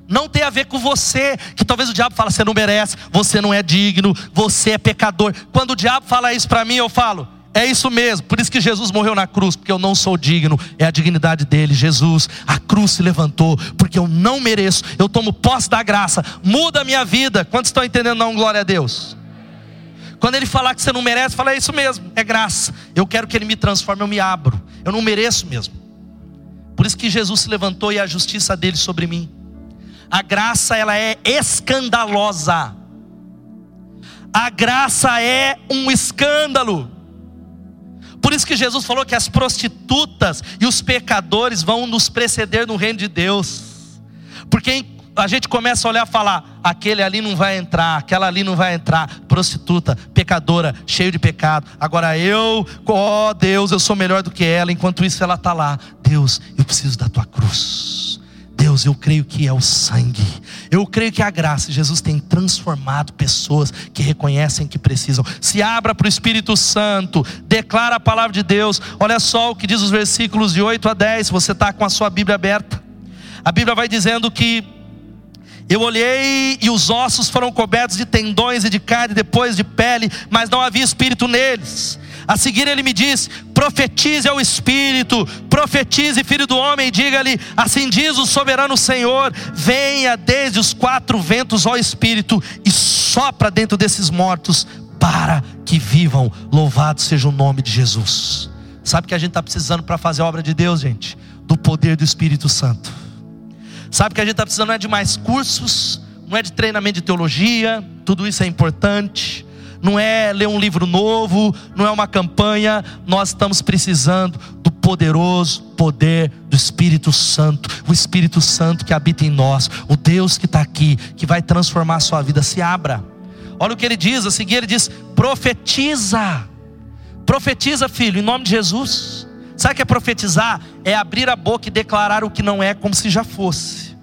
A: não tem a ver com você, que talvez o diabo fala, você não merece, você não é digno, você é pecador. Quando o diabo fala isso para mim, eu falo, é isso mesmo, por isso que Jesus morreu na cruz, porque eu não sou digno, é a dignidade dele. Jesus, a cruz se levantou, porque eu não mereço, eu tomo posse da graça, muda a minha vida. Quantos estão entendendo? Não, glória a Deus. Quando ele falar que você não merece, fala, é isso mesmo, é graça. Eu quero que ele me transforme, eu me abro, eu não mereço mesmo. Por isso que Jesus se levantou e a justiça dele sobre mim. A graça ela é escandalosa. A graça é um escândalo. Por isso que Jesus falou que as prostitutas e os pecadores vão nos preceder no reino de Deus. Porque a gente começa a olhar e falar: aquele ali não vai entrar, aquela ali não vai entrar, prostituta, pecadora, cheio de pecado. Agora eu, ó oh Deus, eu sou melhor do que ela, enquanto isso ela está lá. Deus, eu preciso da tua cruz. Deus, eu creio que é o sangue. Eu creio que a graça, Jesus tem transformado pessoas que reconhecem que precisam. Se abra para o Espírito Santo, declara a palavra de Deus. Olha só o que diz os versículos de 8 a 10. Você está com a sua Bíblia aberta. A Bíblia vai dizendo que eu olhei e os ossos foram cobertos de tendões e de carne, depois de pele, mas não havia espírito neles. A seguir ele me diz: profetize ao Espírito, profetize, filho do homem, diga-lhe: assim diz o soberano Senhor: venha desde os quatro ventos, ó Espírito, e sopra dentro desses mortos, para que vivam. Louvado seja o nome de Jesus. Sabe que a gente está precisando para fazer a obra de Deus, gente? Do poder do Espírito Santo. Sabe que a gente está precisando não é de mais cursos, não é de treinamento de teologia, tudo isso é importante não é ler um livro novo, não é uma campanha, nós estamos precisando do poderoso poder do Espírito Santo, o Espírito Santo que habita em nós, o Deus que está aqui, que vai transformar a sua vida. Se abra, olha o que ele diz, a seguir ele diz: profetiza, profetiza, filho, em nome de Jesus. Sabe o que é profetizar? É abrir a boca e declarar o que não é como se já fosse.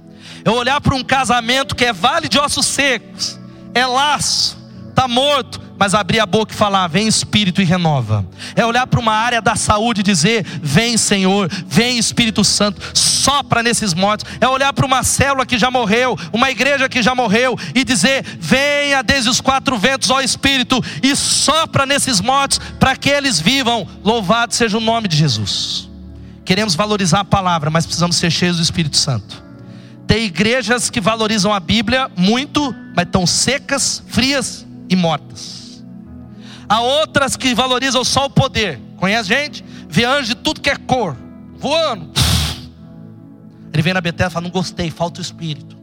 A: Eu olhar para um casamento que é vale de ossos secos, é laço, está morto, mas abrir a boca e falar: Vem Espírito e renova. É olhar para uma área da saúde e dizer: Vem Senhor, vem Espírito Santo, sopra nesses mortos. É olhar para uma célula que já morreu, uma igreja que já morreu e dizer: Venha desde os quatro ventos, ó Espírito, e sopra nesses mortos para que eles vivam. Louvado seja o nome de Jesus. Queremos valorizar a palavra, mas precisamos ser cheios do Espírito Santo. Tem igrejas que valorizam a Bíblia muito, mas estão secas, frias e mortas. Há outras que valorizam só o poder. Conhece gente? Vê anjo de tudo que é cor, voando. Ele vem na Betesda e fala: Não gostei, falta o Espírito.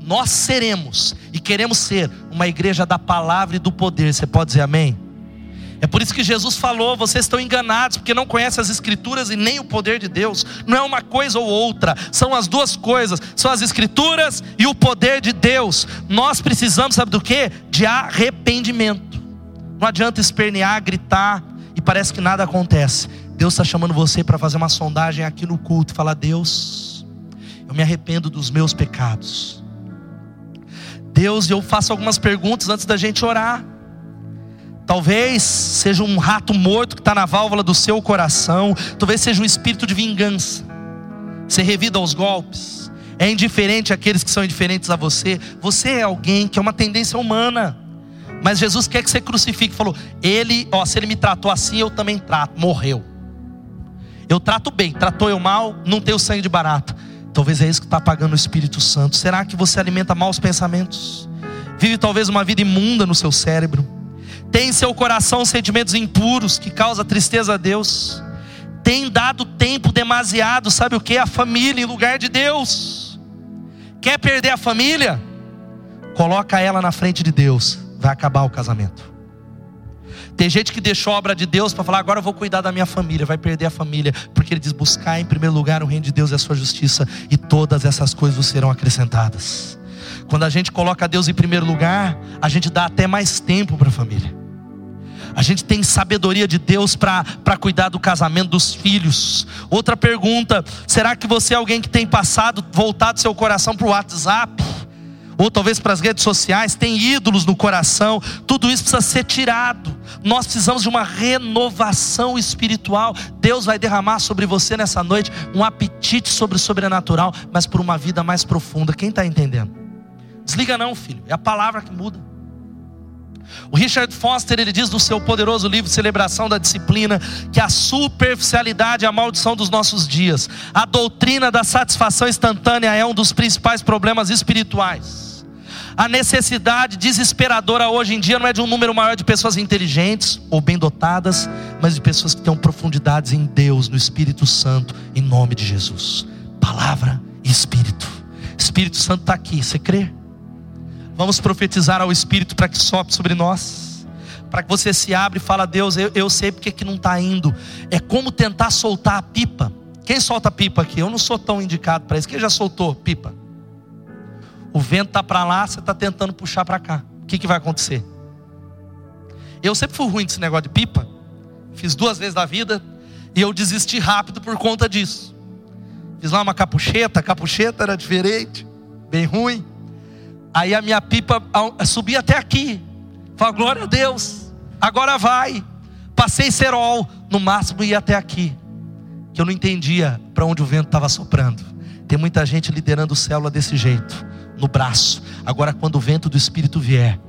A: Nós seremos e queremos ser uma igreja da palavra e do poder. Você pode dizer amém? É por isso que Jesus falou: vocês estão enganados, porque não conhecem as Escrituras e nem o poder de Deus. Não é uma coisa ou outra, são as duas coisas: são as Escrituras e o poder de Deus. Nós precisamos, sabe do que? De arrependimento. Não adianta espernear, gritar e parece que nada acontece. Deus está chamando você para fazer uma sondagem aqui no culto falar: Deus, eu me arrependo dos meus pecados. Deus, eu faço algumas perguntas antes da gente orar. Talvez seja um rato morto que está na válvula do seu coração. Talvez seja um espírito de vingança. Você revida aos golpes. É indiferente àqueles que são indiferentes a você. Você é alguém que é uma tendência humana. Mas Jesus quer que você crucifique. Falou: Ele, ó, se ele me tratou assim, eu também trato. Morreu. Eu trato bem, tratou eu mal, não tenho sangue de barato. Talvez é isso que está apagando o Espírito Santo. Será que você alimenta maus pensamentos? Vive talvez uma vida imunda no seu cérebro tem em seu coração sentimentos impuros que causa tristeza a Deus, tem dado tempo demasiado, sabe o que? A família em lugar de Deus. Quer perder a família? Coloca ela na frente de Deus, vai acabar o casamento. Tem gente que deixou a obra de Deus para falar, agora eu vou cuidar da minha família, vai perder a família, porque ele diz: buscar em primeiro lugar o reino de Deus e a sua justiça, e todas essas coisas serão acrescentadas. Quando a gente coloca Deus em primeiro lugar, a gente dá até mais tempo para a família. A gente tem sabedoria de Deus para cuidar do casamento dos filhos. Outra pergunta: será que você é alguém que tem passado, voltado seu coração para o WhatsApp? Ou talvez para as redes sociais, tem ídolos no coração, tudo isso precisa ser tirado. Nós precisamos de uma renovação espiritual. Deus vai derramar sobre você nessa noite um apetite sobre o sobrenatural, mas por uma vida mais profunda. Quem está entendendo? Desliga não, filho. É a palavra que muda. O Richard Foster ele diz no seu poderoso livro Celebração da Disciplina que a superficialidade é a maldição dos nossos dias. A doutrina da satisfação instantânea é um dos principais problemas espirituais. A necessidade desesperadora hoje em dia não é de um número maior de pessoas inteligentes ou bem dotadas, mas de pessoas que tenham profundidades em Deus, no Espírito Santo, em nome de Jesus. Palavra e Espírito. Espírito Santo está aqui, você crê? Vamos profetizar ao Espírito para que sopre sobre nós. Para que você se abra e fala, Deus, eu, eu sei porque que não está indo. É como tentar soltar a pipa. Quem solta pipa aqui? Eu não sou tão indicado para isso. Quem já soltou pipa? O vento está para lá, você está tentando puxar para cá. O que, que vai acontecer? Eu sempre fui ruim desse negócio de pipa. Fiz duas vezes da vida. E eu desisti rápido por conta disso. Fiz lá uma capucheta, a capucheta era diferente, bem ruim. Aí a minha pipa subia até aqui. Fala, glória a Deus. Agora vai. Passei cerol, no máximo ia até aqui. Que eu não entendia para onde o vento estava soprando. Tem muita gente liderando célula desse jeito, no braço. Agora, quando o vento do Espírito vier,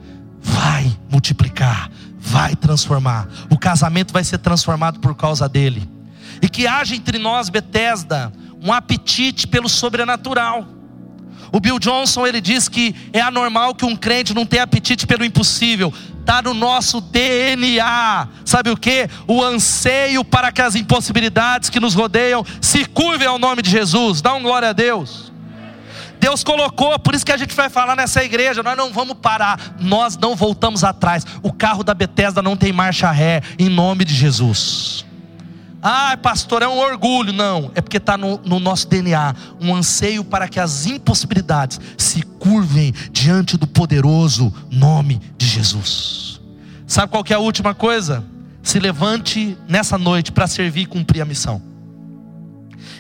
A: vai multiplicar, vai transformar. O casamento vai ser transformado por causa dele. E que haja entre nós, Betesda, um apetite pelo sobrenatural o Bill Johnson ele diz que é anormal que um crente não tenha apetite pelo impossível. Está no nosso DNA. Sabe o que? O anseio para que as impossibilidades que nos rodeiam se curvem ao nome de Jesus. Dá um glória a Deus. Deus colocou, por isso que a gente vai falar nessa igreja, nós não vamos parar, nós não voltamos atrás. O carro da Bethesda não tem marcha ré, em nome de Jesus. Ah, pastor, é um orgulho. Não, é porque está no, no, nosso DNA um anseio para que as impossibilidades se curvem diante do poderoso nome de Jesus. Sabe qual é a última coisa? Se levante nessa noite para servir e cumprir a missão.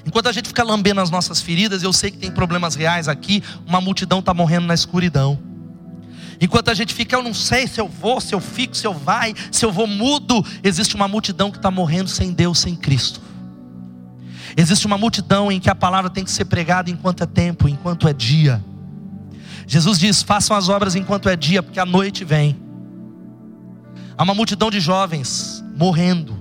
A: Enquanto a gente fica lambendo as nossas feridas, eu sei que tem problemas reais aqui, uma multidão está morrendo na escuridão. Enquanto a gente fica, eu não sei se eu vou, se eu fico, se eu vai, se eu vou mudo, existe uma multidão que está morrendo sem Deus, sem Cristo. Existe uma multidão em que a palavra tem que ser pregada enquanto é tempo, enquanto é dia. Jesus diz: façam as obras enquanto é dia, porque a noite vem. Há uma multidão de jovens morrendo.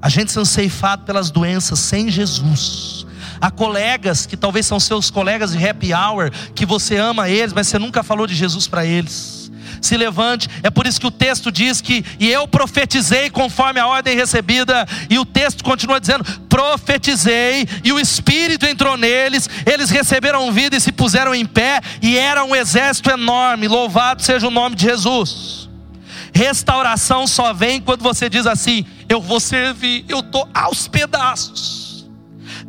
A: A gente sendo ceifado pelas doenças sem Jesus. Há colegas que talvez são seus colegas de happy hour, que você ama eles, mas você nunca falou de Jesus para eles se levante. É por isso que o texto diz que, e eu profetizei conforme a ordem recebida, e o texto continua dizendo: profetizei, e o Espírito entrou neles, eles receberam vida e se puseram em pé, e era um exército enorme. Louvado seja o nome de Jesus. Restauração só vem quando você diz assim: Eu vou servir, eu estou aos pedaços.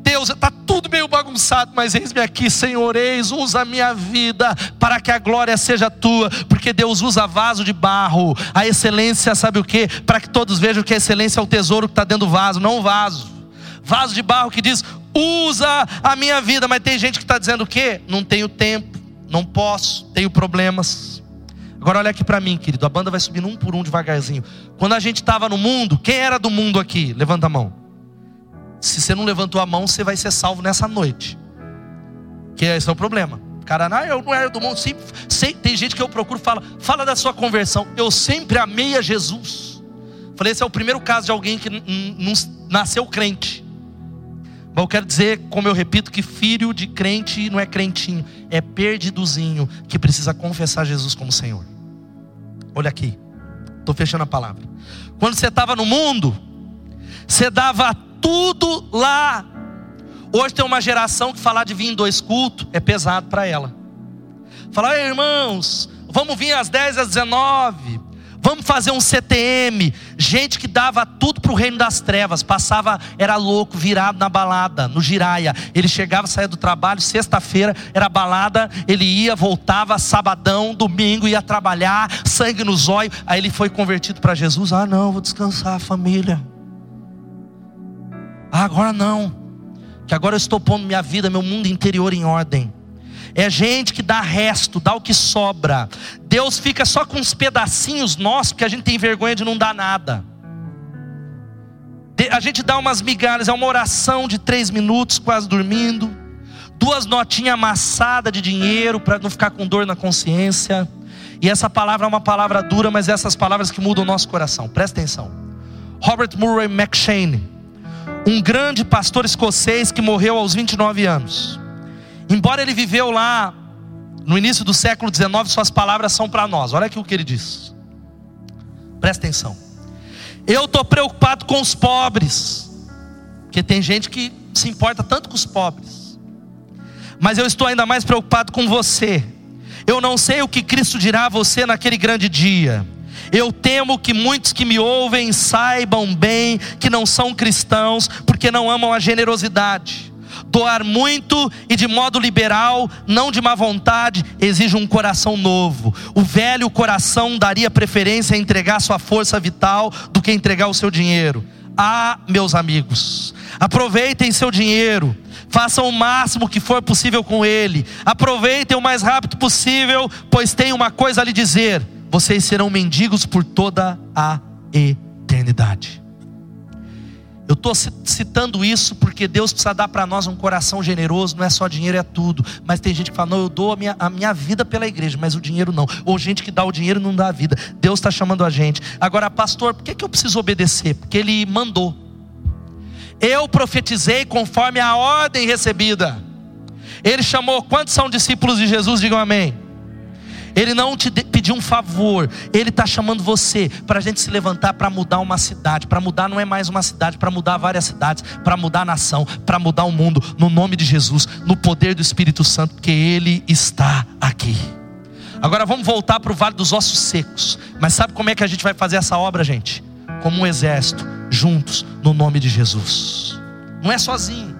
A: Deus, está tudo meio bagunçado, mas eis-me aqui, Senhor, eis, usa a minha vida para que a glória seja tua, porque Deus usa vaso de barro, a excelência, sabe o que? Para que todos vejam que a excelência é o tesouro que está dentro do vaso, não o vaso. Vaso de barro que diz, usa a minha vida, mas tem gente que está dizendo o quê? Não tenho tempo, não posso, tenho problemas. Agora olha aqui para mim, querido, a banda vai subindo um por um devagarzinho. Quando a gente estava no mundo, quem era do mundo aqui? Levanta a mão. Se você não levantou a mão, você vai ser salvo nessa noite. Que esse é o problema. Cara, não, eu não era do mundo. Sim, sei, tem gente que eu procuro fala, fala da sua conversão. Eu sempre amei a Jesus. Falei, esse é o primeiro caso de alguém que não nasceu crente. Mas eu quero dizer, como eu repito, que filho de crente não é crentinho, é perdidozinho que precisa confessar Jesus como Senhor. Olha aqui, estou fechando a palavra. Quando você estava no mundo, você dava tudo lá. Hoje tem uma geração que falar de vir em dois cultos é pesado para ela. Falar, irmãos, vamos vir às 10 às 19. Vamos fazer um CTM. Gente que dava tudo para o reino das trevas. Passava, era louco, virado na balada, no giraia. Ele chegava, saía do trabalho, sexta-feira era balada. Ele ia, voltava, sabadão, domingo, ia trabalhar, sangue nos olhos. Aí ele foi convertido para Jesus. Ah, não, vou descansar, família. Ah, agora não. Que agora eu estou pondo minha vida, meu mundo interior em ordem. É gente que dá resto, dá o que sobra. Deus fica só com uns pedacinhos nossos, porque a gente tem vergonha de não dar nada. A gente dá umas migalhas, é uma oração de três minutos, quase dormindo. Duas notinhas amassadas de dinheiro para não ficar com dor na consciência. E essa palavra é uma palavra dura, mas é essas palavras que mudam o nosso coração. Presta atenção. Robert Murray McShane um grande pastor escocês que morreu aos 29 anos. Embora ele viveu lá no início do século 19, suas palavras são para nós. Olha aqui o que ele diz. Presta atenção. Eu estou preocupado com os pobres, porque tem gente que se importa tanto com os pobres. Mas eu estou ainda mais preocupado com você. Eu não sei o que Cristo dirá a você naquele grande dia. Eu temo que muitos que me ouvem saibam bem que não são cristãos, porque não amam a generosidade. Doar muito e de modo liberal, não de má vontade, exige um coração novo. O velho coração daria preferência a entregar sua força vital do que entregar o seu dinheiro. Ah, meus amigos, aproveitem seu dinheiro, façam o máximo que for possível com ele, aproveitem o mais rápido possível, pois tem uma coisa a lhe dizer: vocês serão mendigos por toda a eternidade. Eu estou citando isso porque Deus precisa dar para nós um coração generoso, não é só dinheiro, é tudo. Mas tem gente que fala, não, eu dou a minha, a minha vida pela igreja, mas o dinheiro não. Ou gente que dá o dinheiro e não dá a vida. Deus está chamando a gente. Agora, pastor, por que, que eu preciso obedecer? Porque Ele mandou. Eu profetizei conforme a ordem recebida. Ele chamou, quantos são discípulos de Jesus? Digam amém. Ele não te pediu um favor, Ele está chamando você para a gente se levantar para mudar uma cidade. Para mudar não é mais uma cidade, para mudar várias cidades, para mudar a nação, para mudar o mundo, no nome de Jesus, no poder do Espírito Santo, porque Ele está aqui. Agora vamos voltar para o Vale dos Ossos Secos. Mas sabe como é que a gente vai fazer essa obra, gente? Como um exército, juntos, no nome de Jesus. Não é sozinho,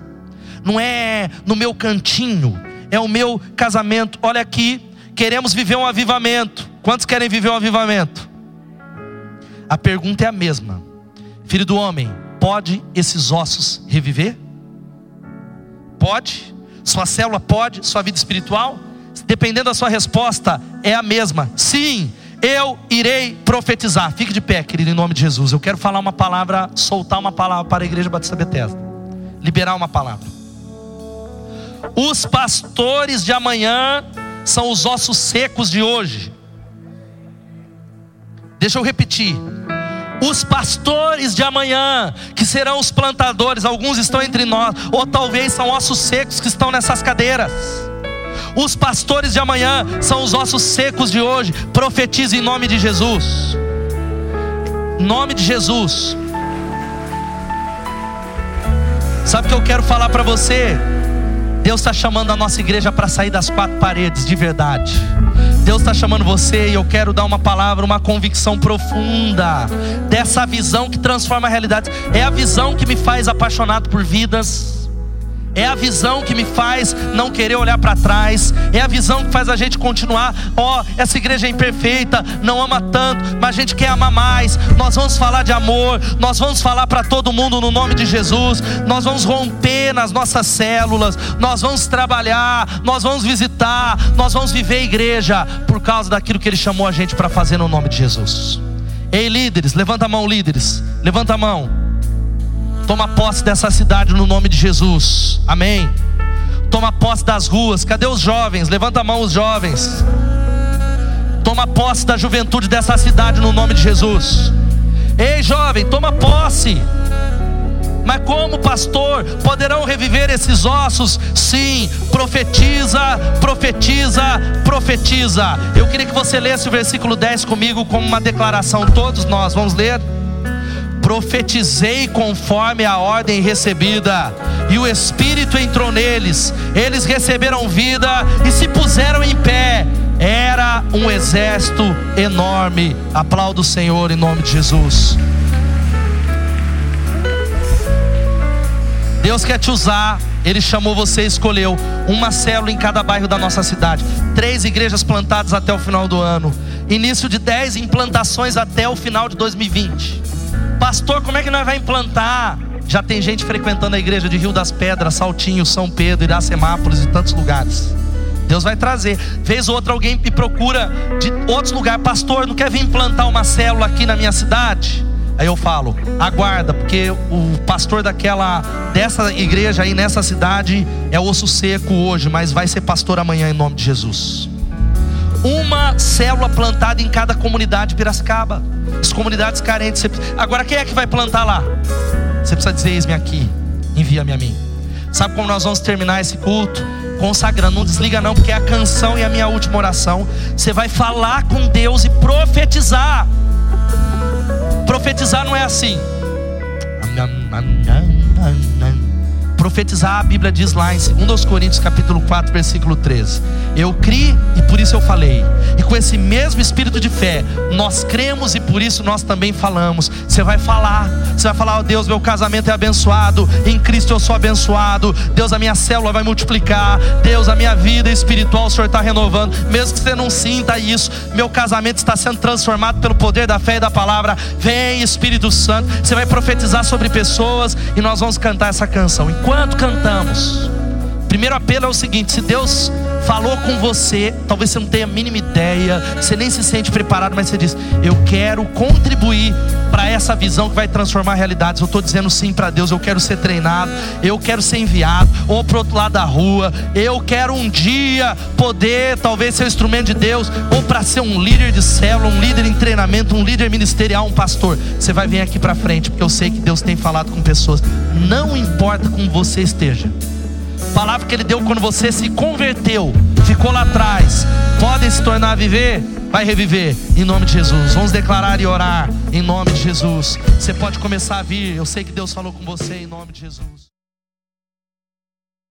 A: não é no meu cantinho, é o meu casamento. Olha aqui, Queremos viver um avivamento. Quantos querem viver um avivamento? A pergunta é a mesma: Filho do homem, pode esses ossos reviver? Pode? Sua célula pode? Sua vida espiritual? Dependendo da sua resposta, é a mesma. Sim, eu irei profetizar. Fique de pé, querido, em nome de Jesus. Eu quero falar uma palavra, soltar uma palavra para a igreja Batista Bethesda. Liberar uma palavra. Os pastores de amanhã são os ossos secos de hoje. Deixa eu repetir. Os pastores de amanhã, que serão os plantadores, alguns estão entre nós, ou talvez são ossos secos que estão nessas cadeiras. Os pastores de amanhã são os ossos secos de hoje. Profetize em nome de Jesus. Nome de Jesus. Sabe o que eu quero falar para você? Deus está chamando a nossa igreja para sair das quatro paredes de verdade. Deus está chamando você e eu quero dar uma palavra, uma convicção profunda dessa visão que transforma a realidade. É a visão que me faz apaixonado por vidas é a visão que me faz não querer olhar para trás. É a visão que faz a gente continuar. Ó, oh, essa igreja é imperfeita, não ama tanto, mas a gente quer amar mais. Nós vamos falar de amor, nós vamos falar para todo mundo no nome de Jesus. Nós vamos romper nas nossas células, nós vamos trabalhar, nós vamos visitar, nós vamos viver a igreja por causa daquilo que Ele chamou a gente para fazer no nome de Jesus. Ei, líderes, levanta a mão, líderes, levanta a mão. Toma posse dessa cidade no nome de Jesus. Amém. Toma posse das ruas. Cadê os jovens? Levanta a mão os jovens. Toma posse da juventude dessa cidade no nome de Jesus. Ei, jovem, toma posse. Mas como pastor poderão reviver esses ossos? Sim, profetiza, profetiza, profetiza. Eu queria que você lesse o versículo 10 comigo como uma declaração. Todos nós vamos ler profetizei conforme a ordem recebida, e o Espírito entrou neles, eles receberam vida e se puseram em pé. Era um exército enorme. Aplauda o Senhor em nome de Jesus. Deus quer te usar. Ele chamou você, escolheu uma célula em cada bairro da nossa cidade. Três igrejas plantadas até o final do ano. Início de dez implantações até o final de 2020. Pastor, como é que nós vamos implantar? Já tem gente frequentando a igreja de Rio das Pedras, Saltinho, São Pedro, Iracemápolis e tantos lugares. Deus vai trazer. Vez ou outra alguém me procura de outros lugares, pastor, não quer vir implantar uma célula aqui na minha cidade? Aí eu falo, aguarda, porque o pastor daquela dessa igreja aí nessa cidade é osso seco hoje, mas vai ser pastor amanhã em nome de Jesus. Uma célula plantada em cada comunidade de Piracicaba as comunidades carentes. Agora, quem é que vai plantar lá? Você precisa dizer: Eis-me aqui, envia-me a mim. Sabe como nós vamos terminar esse culto? Consagrando, não desliga não, porque é a canção e a minha última oração. Você vai falar com Deus e profetizar. Profetizar não é assim. Profetizar, a Bíblia diz lá em 2 Coríntios capítulo 4, versículo 13. Eu criei e por isso eu falei. E com esse mesmo espírito de fé, nós cremos e por isso nós também falamos. Você vai falar, você vai falar: oh, Deus, meu casamento é abençoado, em Cristo eu sou abençoado. Deus, a minha célula vai multiplicar. Deus, a minha vida espiritual o Senhor está renovando. Mesmo que você não sinta isso, meu casamento está sendo transformado pelo poder da fé e da palavra. Vem, Espírito Santo. Você vai profetizar sobre pessoas e nós vamos cantar essa canção. Enquanto enquanto cantamos. Primeiro apelo é o seguinte: se Deus falou com você, talvez você não tenha a mínima ideia, você nem se sente preparado, mas você diz: Eu quero contribuir para essa visão que vai transformar realidades. Eu estou dizendo sim para Deus, eu quero ser treinado, eu quero ser enviado, ou para outro lado da rua, eu quero um dia poder, talvez, ser um instrumento de Deus, ou para ser um líder de célula, um líder em treinamento, um líder ministerial, um pastor. Você vai vir aqui para frente, porque eu sei que Deus tem falado com pessoas, não importa como você esteja palavra que ele deu quando você se converteu, ficou lá atrás, podem se tornar a viver, vai reviver em nome de Jesus. Vamos declarar e orar em nome de Jesus. Você pode começar a vir. Eu sei que Deus falou com você em nome de Jesus.